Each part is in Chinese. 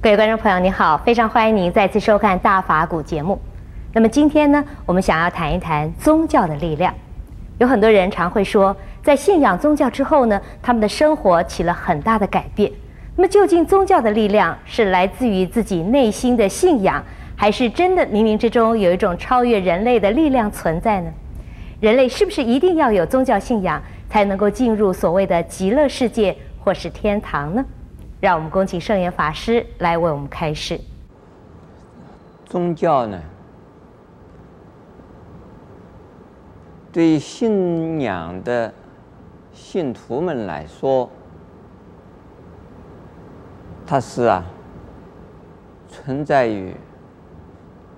各位观众朋友，你好，非常欢迎您再次收看《大法古》节目。那么今天呢，我们想要谈一谈宗教的力量。有很多人常会说，在信仰宗教之后呢，他们的生活起了很大的改变。那么究竟宗教的力量是来自于自己内心的信仰，还是真的冥冥之中有一种超越人类的力量存在呢？人类是不是一定要有宗教信仰才能够进入所谓的极乐世界或是天堂呢？让我们恭请圣严法师来为我们开示。宗教呢，对信仰的信徒们来说，它是啊，存在于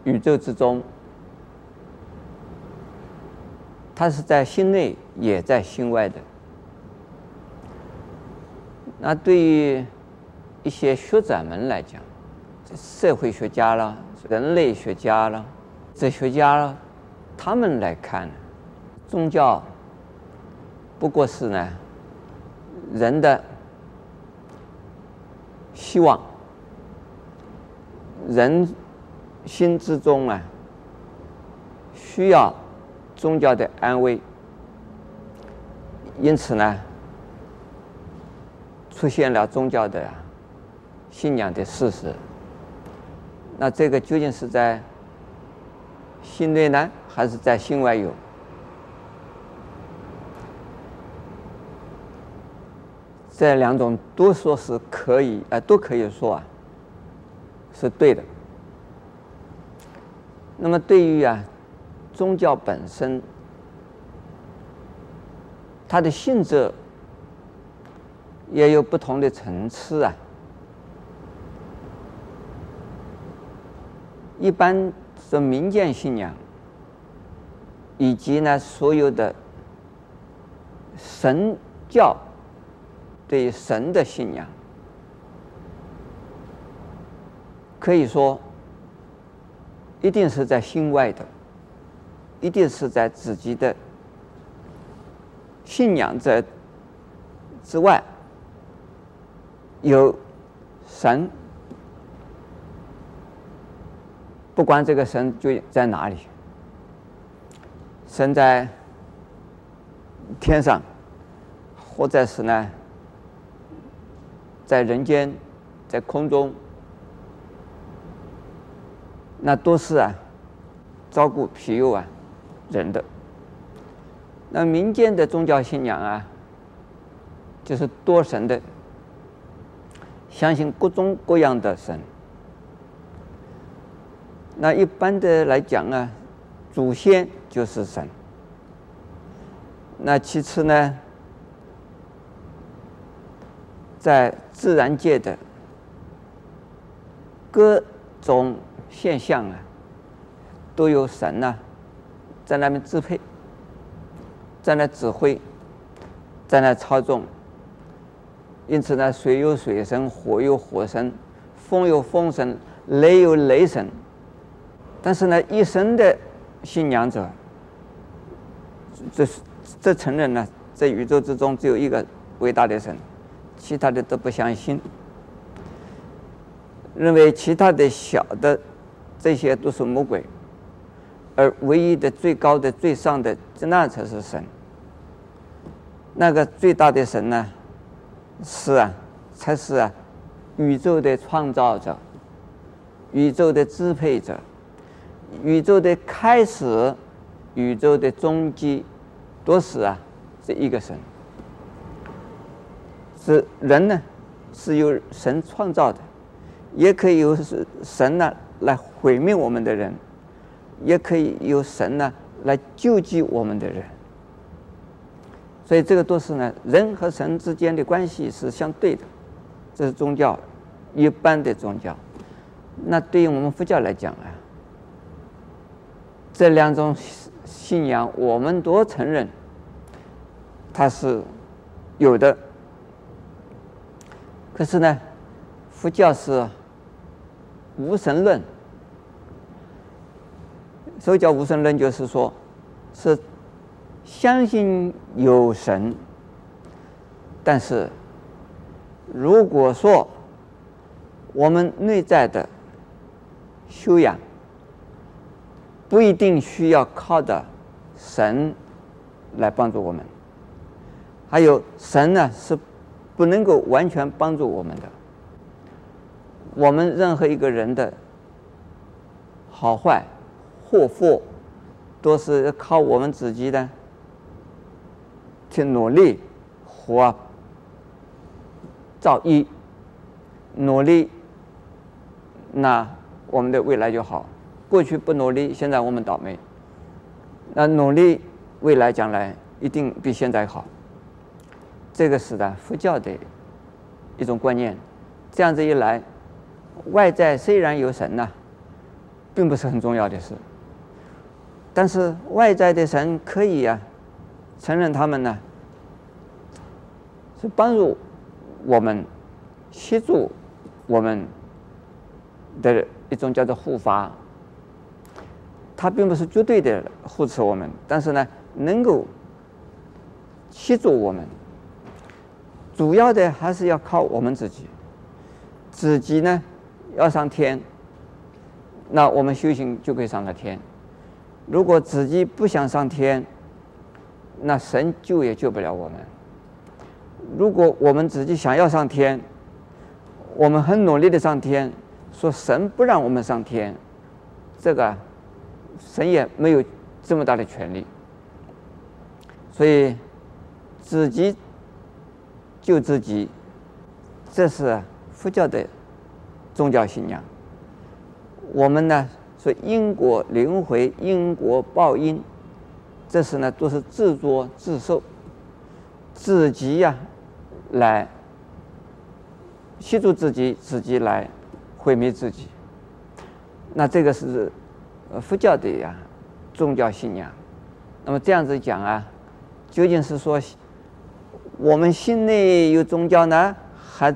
宇宙之中，它是在心内，也在心外的。那对于一些学者们来讲，社会学家了、人类学家了、哲学家了，他们来看，宗教不过是呢人的希望，人心之中啊需要宗教的安慰，因此呢出现了宗教的。信仰的事实，那这个究竟是在心内呢，还是在心外有？这两种都说是可以，啊，都可以说啊，是对的。那么对于啊，宗教本身，它的性质也有不同的层次啊。一般说民间信仰，以及呢所有的神教对神的信仰，可以说一定是在心外的，一定是在自己的信仰者之外有神。不管这个神就在哪里，神在天上，或者是呢，在人间，在空中，那都是啊，照顾庇佑啊人的。那民间的宗教信仰啊，就是多神的，相信各种各样的神。那一般的来讲啊，祖先就是神。那其次呢，在自然界的各种现象啊，都有神呐、啊，在那边支配，在那指挥，在那操纵。因此呢，水有水神，火有火神，风有风神，雷有雷神。但是呢，一生的信仰者，这这承认呢，在宇宙之中只有一个伟大的神，其他的都不相信，认为其他的小的这些都是魔鬼，而唯一的最高的最上的那才是神。那个最大的神呢，是啊，才是啊，宇宙的创造者，宇宙的支配者。宇宙的开始，宇宙的终极，都是啊，这一个神。是人呢，是由神创造的，也可以由是神呢来毁灭我们的人，也可以由神呢来救济我们的人。所以这个都是呢，人和神之间的关系是相对的，这是宗教一般的宗教。那对于我们佛教来讲啊。这两种信仰，我们都承认，它是有的。可是呢，佛教是无神论。所以叫无神论，就是说，是相信有神，但是如果说我们内在的修养不一定需要靠的神来帮助我们，还有神呢是不能够完全帮助我们的。我们任何一个人的好坏、祸福，都是靠我们自己的去努力和造诣，努力，那我们的未来就好。过去不努力，现在我们倒霉。那努力，未来将来一定比现在好。这个是的佛教的一种观念。这样子一来，外在虽然有神呐、并不是很重要的事。但是外在的神可以呀、啊，承认他们呢，是帮助我们、协助我们的一种叫做护法。他并不是绝对的护持我们，但是呢，能够协助我们。主要的还是要靠我们自己，自己呢要上天，那我们修行就可以上了天。如果自己不想上天，那神救也救不了我们。如果我们自己想要上天，我们很努力的上天，说神不让我们上天，这个神也没有这么大的权利。所以自己救自己，这是佛教的宗教信仰。我们呢？说因果轮回、因果报应，这是呢都是自作自受，自己呀、来协助自己，自己来毁灭自己。那这个是呃佛教的呀宗教信仰。那么这样子讲啊，究竟是说我们心内有宗教呢，还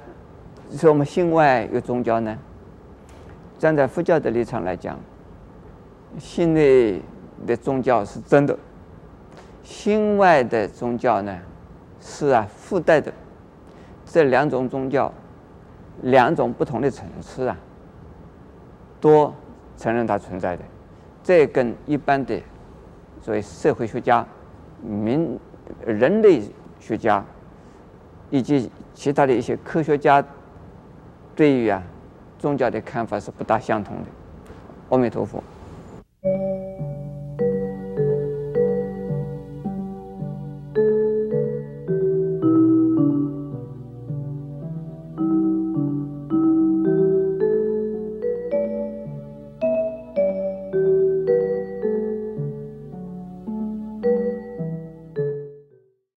是我们心外有宗教呢？站在佛教的立场来讲。心内的宗教是真的，心外的宗教呢，是啊附带的。这两种宗教，两种不同的层次啊，都承认它存在的。这跟一般的所谓社会学家、民人类学家以及其他的一些科学家对于啊宗教的看法是不大相同的。阿弥陀佛。